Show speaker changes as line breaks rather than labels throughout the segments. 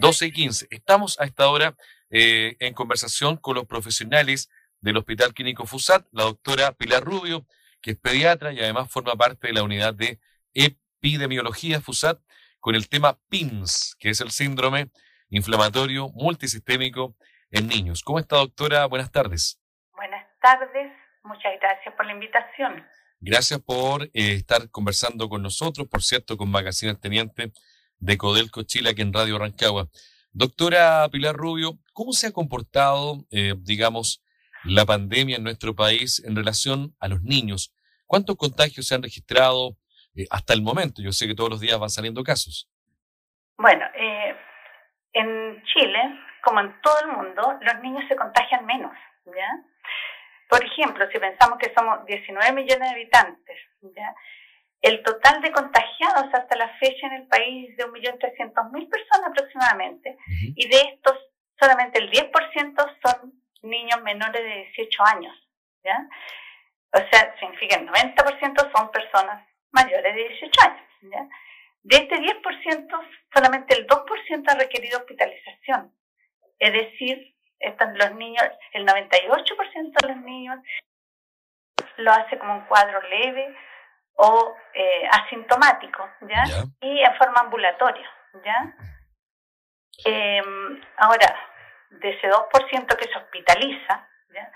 12 y 15. Estamos a esta hora eh, en conversación con los profesionales del Hospital Clínico FUSAT, la doctora Pilar Rubio, que es pediatra y además forma parte de la unidad de epidemiología FUSAT, con el tema PIMS, que es el síndrome inflamatorio multisistémico en niños. ¿Cómo está, doctora? Buenas tardes.
Buenas tardes, muchas gracias por la invitación.
Gracias por eh, estar conversando con nosotros, por cierto, con Magazine Teniente de Codelco Chile, aquí en Radio Rancagua. Doctora Pilar Rubio, ¿cómo se ha comportado, eh, digamos, la pandemia en nuestro país en relación a los niños? ¿Cuántos contagios se han registrado eh, hasta el momento? Yo sé que todos los días van saliendo casos.
Bueno, eh, en Chile, como en todo el mundo, los niños se contagian menos, ¿ya? Por ejemplo, si pensamos que somos 19 millones de habitantes, ¿ya? El total de contagiados hasta la fecha en el país es de 1.300.000 personas aproximadamente, y de estos solamente el 10% son niños menores de 18 años. ¿ya? O sea, significa que el 90% son personas mayores de 18 años. ¿ya? De este 10%, solamente el 2% ha requerido hospitalización. Es decir, están los niños, el 98% de los niños lo hace como un cuadro leve o eh, asintomático, ¿ya? Y en forma ambulatoria, ¿ya? Eh, ahora, de ese 2% que se hospitaliza, ¿ya?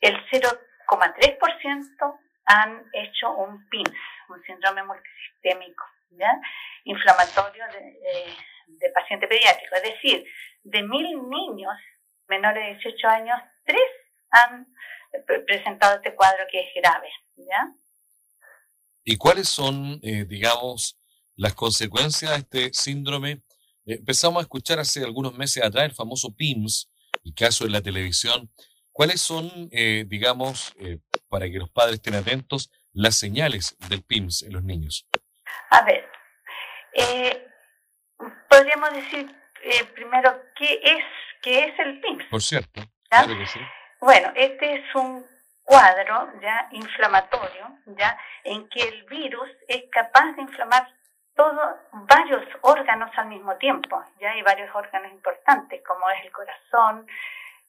el 0,3% han hecho un PINS, un síndrome multisistémico, ¿ya? inflamatorio de, de, paciente pediátrico. Es decir, de mil niños menores de 18 años, tres han presentado este cuadro que es grave. ¿ya?
¿Y cuáles son, eh, digamos, las consecuencias de este síndrome? Eh, empezamos a escuchar hace algunos meses atrás el famoso PIMS, el caso de la televisión. ¿Cuáles son, eh, digamos, para que los padres estén atentos, las señales del PIMS en los niños?
A ver, podríamos decir primero qué es, qué es el PIMS.
Por cierto, claro que sí.
Bueno, este es un cuadro ya inflamatorio, ya en que el virus es capaz de inflamar todos varios órganos al mismo tiempo, ya hay varios órganos importantes como es el corazón,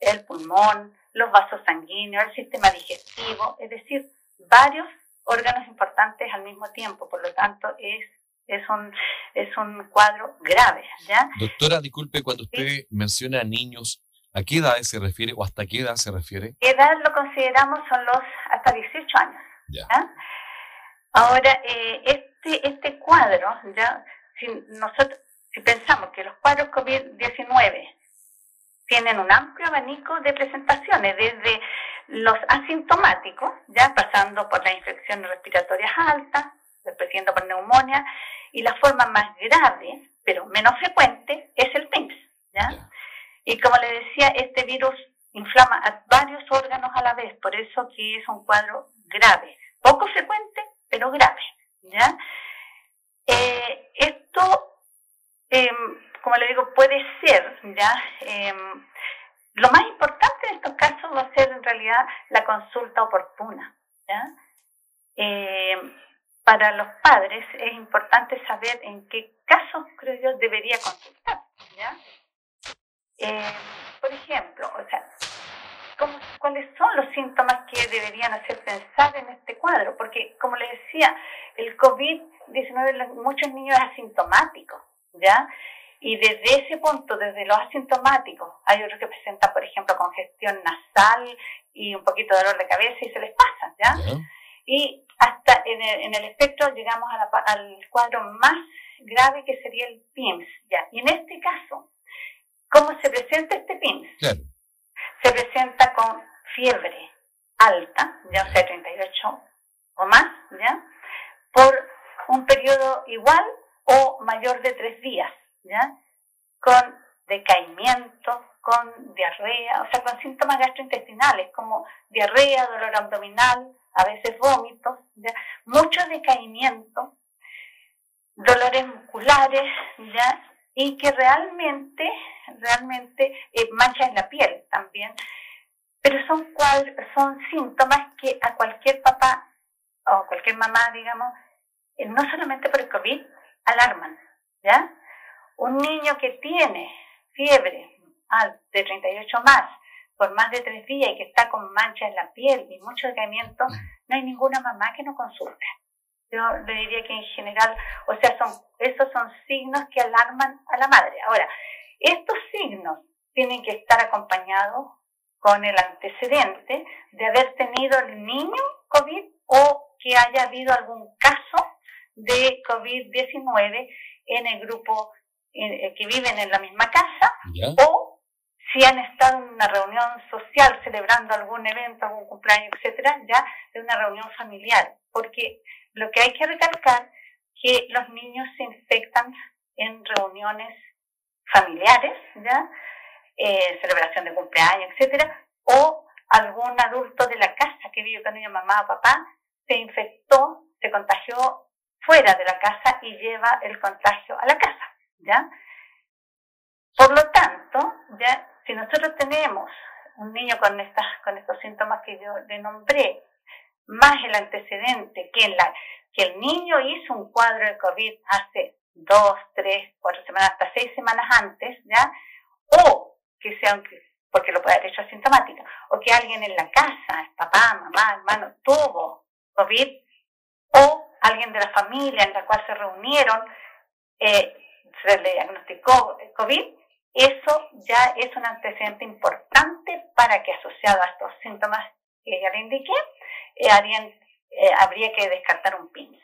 el pulmón, los vasos sanguíneos, el sistema digestivo, es decir, varios órganos importantes al mismo tiempo, por lo tanto es es un es un cuadro grave, ¿ya?
Doctora, disculpe cuando usted menciona niños ¿A qué edad se refiere o hasta qué edad se refiere?
¿Qué edad lo consideramos? Son los hasta 18 años. Ya. Ahora, eh, este, este cuadro, ya, si nosotros si pensamos que los cuadros COVID-19 tienen un amplio abanico de presentaciones, desde los asintomáticos, ya pasando por las infecciones respiratorias altas, después por neumonía, y la forma más grave, pero menos frecuente, es el PIMS. ¿ya? Y como le decía, este virus inflama a varios órganos a la vez, por eso que es un cuadro grave, poco frecuente, pero grave. ¿ya? Eh, esto, em, como le digo, puede ser, ¿ya? Em, lo más importante en estos casos va a ser en realidad la consulta oportuna. ¿ya? Em, para los padres es importante saber en qué casos, creo yo, debería consultar. ¿ya? Eh, por ejemplo, o sea, ¿cuáles son los síntomas que deberían hacer pensar en este cuadro? Porque, como les decía, el COVID-19 muchos niños es asintomático, ¿ya? Y desde ese punto, desde los asintomáticos, hay otros que presentan, por ejemplo, congestión nasal y un poquito de dolor de cabeza y se les pasa, ¿ya? Y hasta en el, en el espectro llegamos al cuadro más grave que sería el PIMS, ¿ya? Y en este caso, ¿Cómo se presenta este PIMS? Se presenta con fiebre alta, ya sea 38 o más, ¿ya? Por un periodo igual o mayor de tres días, ¿ya? Con decaimiento, con diarrea, o sea, con síntomas gastrointestinales como diarrea, dolor abdominal, a veces vómitos, ¿ya? mucho decaimiento, dolores musculares, ¿ya? Y que realmente, realmente eh, mancha en la piel también. Pero son, cual, son síntomas que a cualquier papá o cualquier mamá, digamos, eh, no solamente por el COVID, alarman, ¿ya? un niño que tiene fiebre de 38 más por más de tres días y que está con manchas en la piel y mucho decaimiento, no hay ninguna mamá que no consulte. Yo le diría que en general, o sea, son, esos son signos que alarman a la madre. Ahora, estos signos tienen que estar acompañados con el antecedente de haber tenido el niño COVID o que haya habido algún caso de COVID-19 en el grupo eh, que viven en la misma casa o si han estado en una reunión social celebrando algún evento, algún cumpleaños, etcétera, ya de una reunión familiar. Porque lo que hay que recalcar que los niños se infectan en reuniones familiares, ¿ya? Eh, celebración de cumpleaños, etcétera, o algún adulto de la casa que vive con ellos, mamá o papá, se infectó, se contagió fuera de la casa y lleva el contagio a la casa, ¿ya? Por lo tanto, ya, si nosotros tenemos un niño con estas, con estos síntomas que yo le nombré, más el antecedente que, la, que el niño hizo un cuadro de COVID hace dos, tres, cuatro semanas, hasta seis semanas antes, ¿ya? O que sea, porque lo puede haber hecho asintomático, o que alguien en la casa, papá, mamá, hermano, tuvo COVID, o alguien de la familia en la cual se reunieron, eh, se le diagnosticó COVID, eso ya es un antecedente importante para que asociado a estos síntomas que ya le indiqué, eh, eh, habría que descartar un PIMS.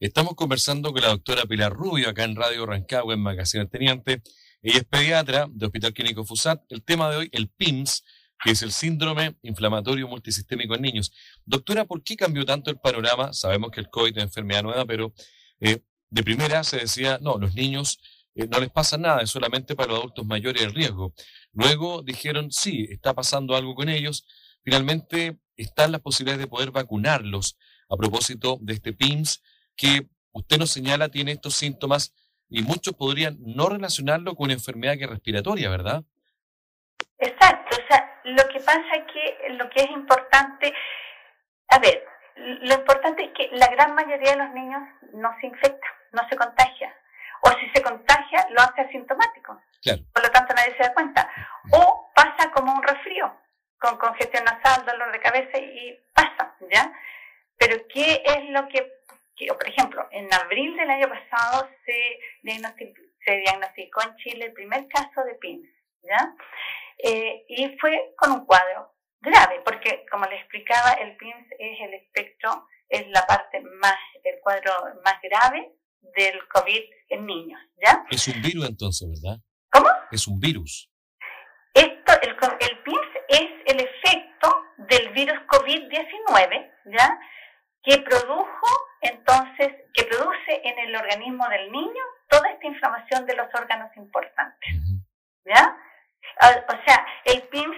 Estamos conversando con la doctora Pilar Rubio acá en Radio Rancagua, en Magazine Teniente. Ella es pediatra de Hospital Clínico FUSAT. El tema de hoy, el PIMS, que es el síndrome inflamatorio multisistémico en niños. Doctora, ¿por qué cambió tanto el panorama? Sabemos que el COVID es una enfermedad nueva, pero eh, de primera se decía, no, los niños no les pasa nada, es solamente para los adultos mayores el riesgo. Luego dijeron, sí, está pasando algo con ellos, Finalmente, están las posibilidades de poder vacunarlos a propósito de este PIMS que usted nos señala tiene estos síntomas y muchos podrían no relacionarlo con una enfermedad que es respiratoria, ¿verdad?
Exacto, o sea, lo que pasa es que lo que es importante, a ver, lo importante es que la gran mayoría de los niños no se infecta, no se contagia. O si se contagia, lo hace asintomático. Por lo tanto, nadie se da cuenta. O pasa como un resfrío con congestión nasal, dolor de cabeza y pasa, ¿ya? Pero ¿qué es lo que, por ejemplo, en abril del año pasado se diagnosticó, se diagnosticó en Chile el primer caso de PIMS, ¿ya? Eh, y fue con un cuadro grave, porque como les explicaba, el PIMS es el espectro, es la parte más, el cuadro más grave del COVID en niños, ¿ya?
Es un virus entonces, ¿verdad?
¿Cómo?
Es un virus.
Esto, el, el el efecto del virus COVID-19, ¿ya? Que produjo, entonces, que produce en el organismo del niño toda esta inflamación de los órganos importantes, ¿ya? O sea, el PIMS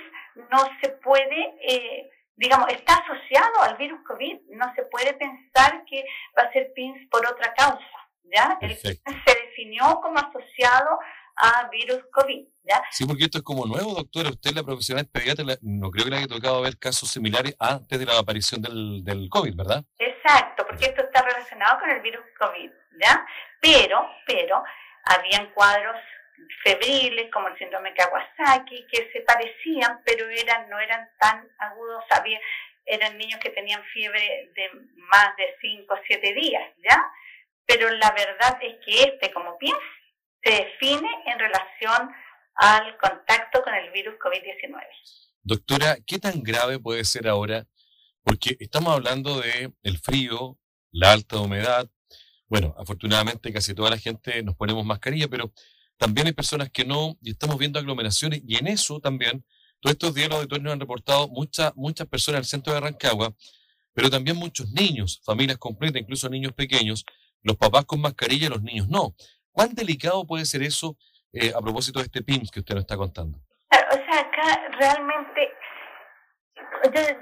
no se puede, eh, digamos, está asociado al virus COVID, no se puede pensar que va a ser PIMS por otra causa, ¿ya? El PIMS se definió como asociado a virus COVID. ¿Ya?
Sí, porque esto es como nuevo, doctora. Usted, la profesional pediatra, no creo que le haya tocado ver casos similares antes de la aparición del, del COVID, ¿verdad?
Exacto, porque esto está relacionado con el virus COVID, ¿ya? Pero, pero, habían cuadros febriles como el síndrome Kawasaki que se parecían, pero eran no eran tan agudos, había, eran niños que tenían fiebre de más de 5 o 7 días, ¿ya? Pero la verdad es que este, como piensa, se define en relación al contacto con el virus COVID-19.
Doctora, ¿qué tan grave puede ser ahora? Porque estamos hablando de el frío, la alta humedad. Bueno, afortunadamente casi toda la gente nos ponemos mascarilla, pero también hay personas que no, y estamos viendo aglomeraciones, y en eso también, todos estos días los auditores han reportado muchas, muchas personas el centro de Rancagua, pero también muchos niños, familias completas, incluso niños pequeños, los papás con mascarilla, los niños no. ¿Cuán delicado puede ser eso eh, a propósito de este PIMS que usted nos está contando?
O sea, acá realmente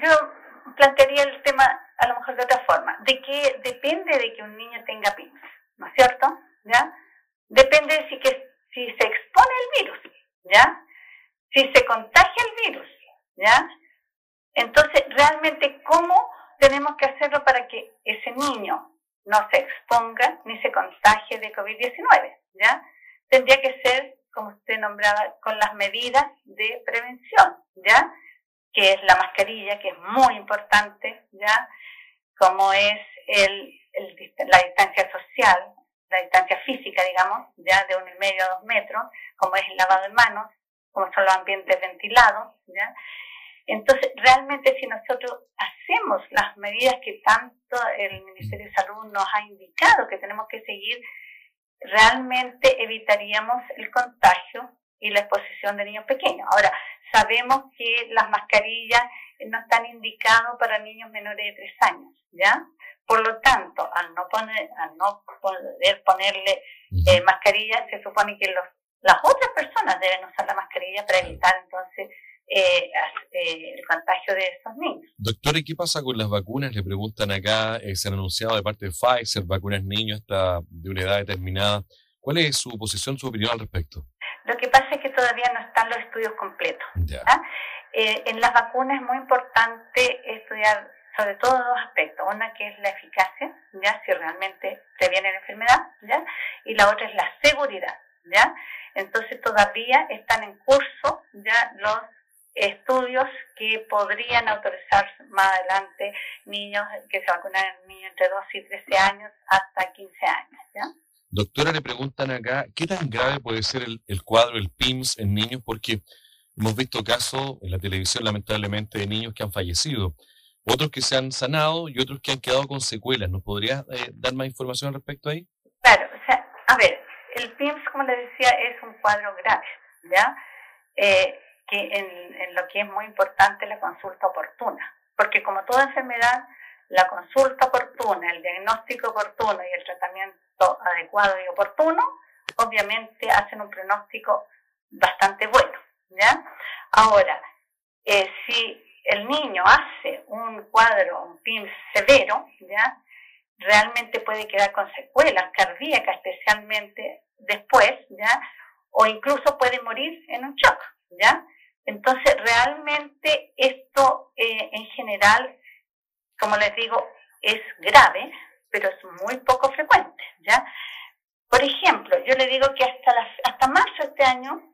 yo, plantearía el tema a lo mejor de otra forma, de que depende de que un niño tenga PIMS, ¿no es cierto? ¿Ya? Depende de si, que, si se expone el virus, ¿ya? Si se contagia el virus, ¿ya? Entonces, realmente, ¿cómo tenemos que hacerlo para que ese niño no se exponga ni se contagie de COVID-19, ¿ya? Tendría que ser, como usted nombraba, con las medidas de prevención, ¿ya? Que es la mascarilla, que es muy importante, ¿ya? Como es el, la distancia social, la distancia física, digamos, ya de un y medio a dos metros, como es el lavado de manos, como son los ambientes ventilados, ¿ya? Entonces, realmente si nosotros hacemos las medidas que tanto el Ministerio de Salud nos ha indicado que tenemos que seguir, realmente evitaríamos el contagio y la exposición de niños pequeños. Ahora, sabemos que las mascarillas no están indicadas para niños menores de tres años, ¿ya? Por lo tanto, al no, poner, al no poder ponerle eh, mascarillas, se supone que los, las otras personas deben usar la mascarilla para evitar entonces eh, eh, el contagio de estos niños.
Doctora, ¿y qué pasa con las vacunas? Le preguntan acá, eh, se han anunciado de parte de Pfizer, vacunas niños hasta de una edad determinada. ¿Cuál es su posición, su opinión al respecto?
Lo que pasa es que todavía no están los estudios completos. en las vacunas es muy importante estudiar sobre todo dos aspectos. Una que es la eficacia, ya si realmente previene la enfermedad, ya, y la otra es la seguridad, ya. Entonces todavía están en curso ya los estudios que podrían autorizar más adelante niños que se vacunan niños entre 2 y 13 años hasta 15 años. ¿ya?
Doctora, le preguntan acá, ¿qué tan grave puede ser el, el cuadro, el PIMS en niños? Porque hemos visto casos en la televisión, lamentablemente, de niños que han fallecido, otros que se han sanado y otros que han quedado con secuelas. ¿Nos podría eh, dar más información al respecto ahí?
Claro, o sea, a ver, el PIMS, como le decía, es un cuadro grave, ¿ya? Eh, que en, lo que es muy importante la consulta oportuna, porque como toda enfermedad, la consulta oportuna, el diagnóstico oportuno y el tratamiento adecuado y oportuno, obviamente hacen un pronóstico bastante bueno, ¿ya? Ahora, eh, si el niño hace un cuadro, un PIM severo, ¿ya? Realmente puede quedar con secuelas cardíacas, especialmente después, ¿ya? O incluso puede morir en un shock, ¿ya? Entonces, realmente esto eh, en general, como les digo, es grave, pero es muy poco frecuente, ¿ya? Por ejemplo, yo le digo que hasta, hasta marzo de este año,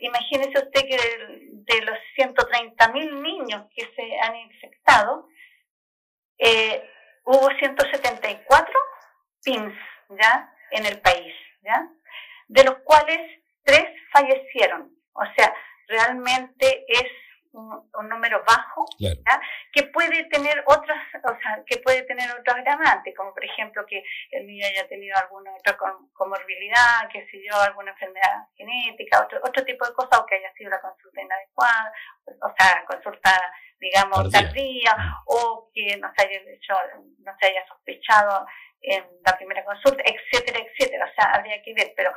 imagínese usted que de, los 130 mil niños que se han infectado, eh, hubo 174 PIMS, ¿ya? En el país, ¿ya? De los cuales tres fallecieron. O sea, realmente es un, número bajo, que puede tener otras, o sea, que puede tener otros agravantes, como por ejemplo que el niño haya tenido alguna otra comorbilidad, que si yo, alguna enfermedad genética, otro, otro tipo de cosas, o que haya sido la consulta inadecuada, o sea, consulta, digamos, tardía, o que no se haya hecho, no se haya sospechado en la primera consulta, etcétera, etcétera. O sea, habría que ver, pero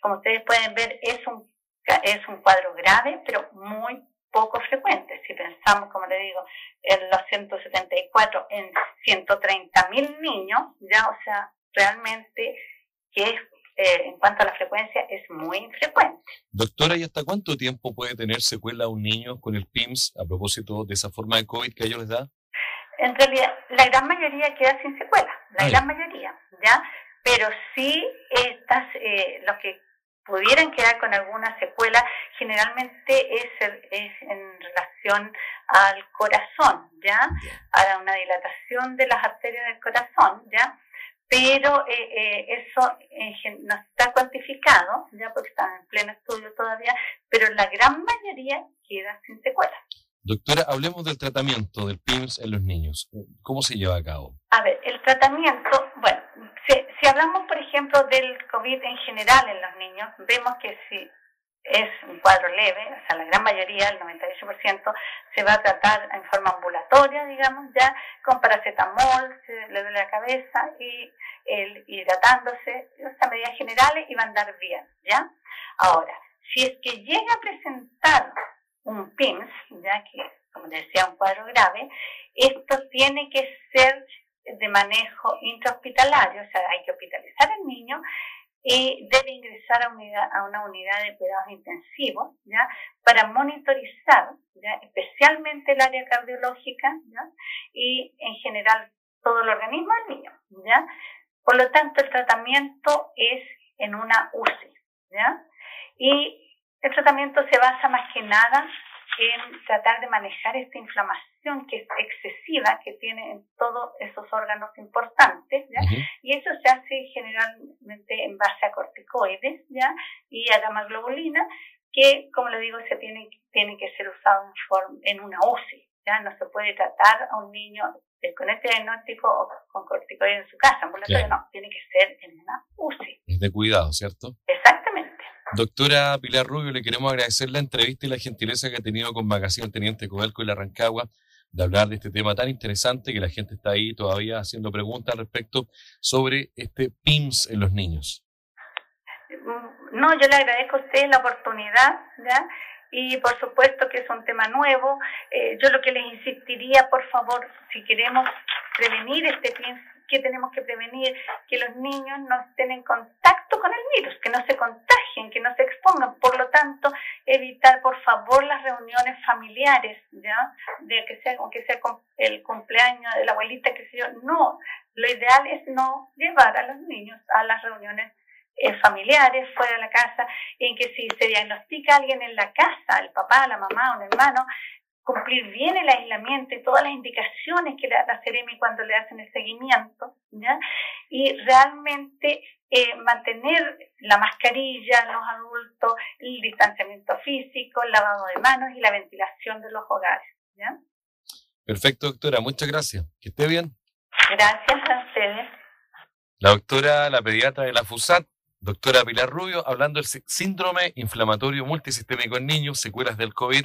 como ustedes pueden ver, es un es un cuadro grave, pero muy poco frecuente. Si pensamos, como le digo, en los 174 en 130 mil niños, ya, o sea, realmente que es, eh, en cuanto a la frecuencia es muy infrecuente.
Doctora, ¿y hasta cuánto tiempo puede tener secuela un niño con el PIMS a propósito de esa forma de COVID que a ellos les da?
En realidad, la gran mayoría queda sin secuela, la gran mayoría, ¿ya? Pero sí estas, eh, los que pudieran quedar con alguna secuela, generalmente es, es en relación al corazón, ¿ya? A una dilatación de las arterias del corazón, ¿ya? Pero eh, eh, eso no está cuantificado, ¿ya? Porque está en pleno estudio todavía, pero la gran mayoría queda sin secuela.
Doctora, hablemos del tratamiento del PIMS en los niños. ¿Cómo se lleva a cabo?
A ver, el tratamiento, bueno, si, hablamos, por ejemplo, del COVID en general en los niños, vemos que si es un cuadro leve, o sea, la gran mayoría, el 98%, se va a tratar en forma ambulatoria, digamos, ya, con paracetamol, se le duele la cabeza y el hidratándose, estas medidas generales y va a andar bien, ¿ya? Ahora, si es que llega a presentar un PIMS, ya que, como decía, un cuadro grave, esto tiene que ser de manejo intrahospitalario, o sea, hay que hospitalizar al niño y debe ingresar a, unidad, a una unidad de cuidados intensivos, ¿ya? Para monitorizar, ¿ya? Especialmente el área cardiológica, ¿ya? Y en general todo el organismo del niño, ¿ya? Por lo tanto, el tratamiento es en una UCI, ¿ya? Y el tratamiento se basa más que nada en tratar de manejar esta inflamación que es excesiva que tiene en todos esos órganos importantes, ¿ya? Y eso se hace generalmente en base a corticoides, ¿ya? Y a gamma globulina, que, como le digo, se tiene, tiene que ser usado en, forma, en una UCI, ¿ya? No se puede tratar a un niño con este diagnóstico o con corticoides en su casa, ambulatorio no, tiene que ser en una UCI.
Es de cuidado, ¿cierto?
Exactamente.
Doctora Pilar Rubio, le queremos agradecer la entrevista y la gentileza que ha tenido con Magazine Teniente Codelco y la Rancagua de hablar de este tema tan interesante que la gente está ahí todavía haciendo preguntas respecto sobre este PIMS en los niños.
No, yo le agradezco a usted la oportunidad, ¿ya? Y por supuesto que es un tema nuevo. Eh, yo lo que les insistiría, por favor, si queremos prevenir este PIMS, que tenemos que prevenir que los niños no estén en contacto con el virus, que no se contagien, que no se expongan. Por lo tanto, evitar por favor las reuniones familiares, ¿ya? De que sea, aunque sea el cumpleaños de la abuelita, que sé yo. No, lo ideal es no llevar a los niños a las reuniones eh, familiares fuera de la casa, en que si se diagnostica alguien en la casa, el papá, la mamá, un hermano, cumplir bien el aislamiento y todas las indicaciones que le da la Ceremi cuando le hacen el seguimiento, ¿ya? y realmente eh, mantener la mascarilla los adultos, el distanciamiento físico, el lavado de manos y la ventilación de los hogares. ¿ya?
Perfecto, doctora, muchas gracias. Que esté bien.
Gracias a ustedes.
La doctora, la pediatra de la FUSAT, doctora Pilar Rubio, hablando del síndrome inflamatorio multisistémico en niños, secuelas del COVID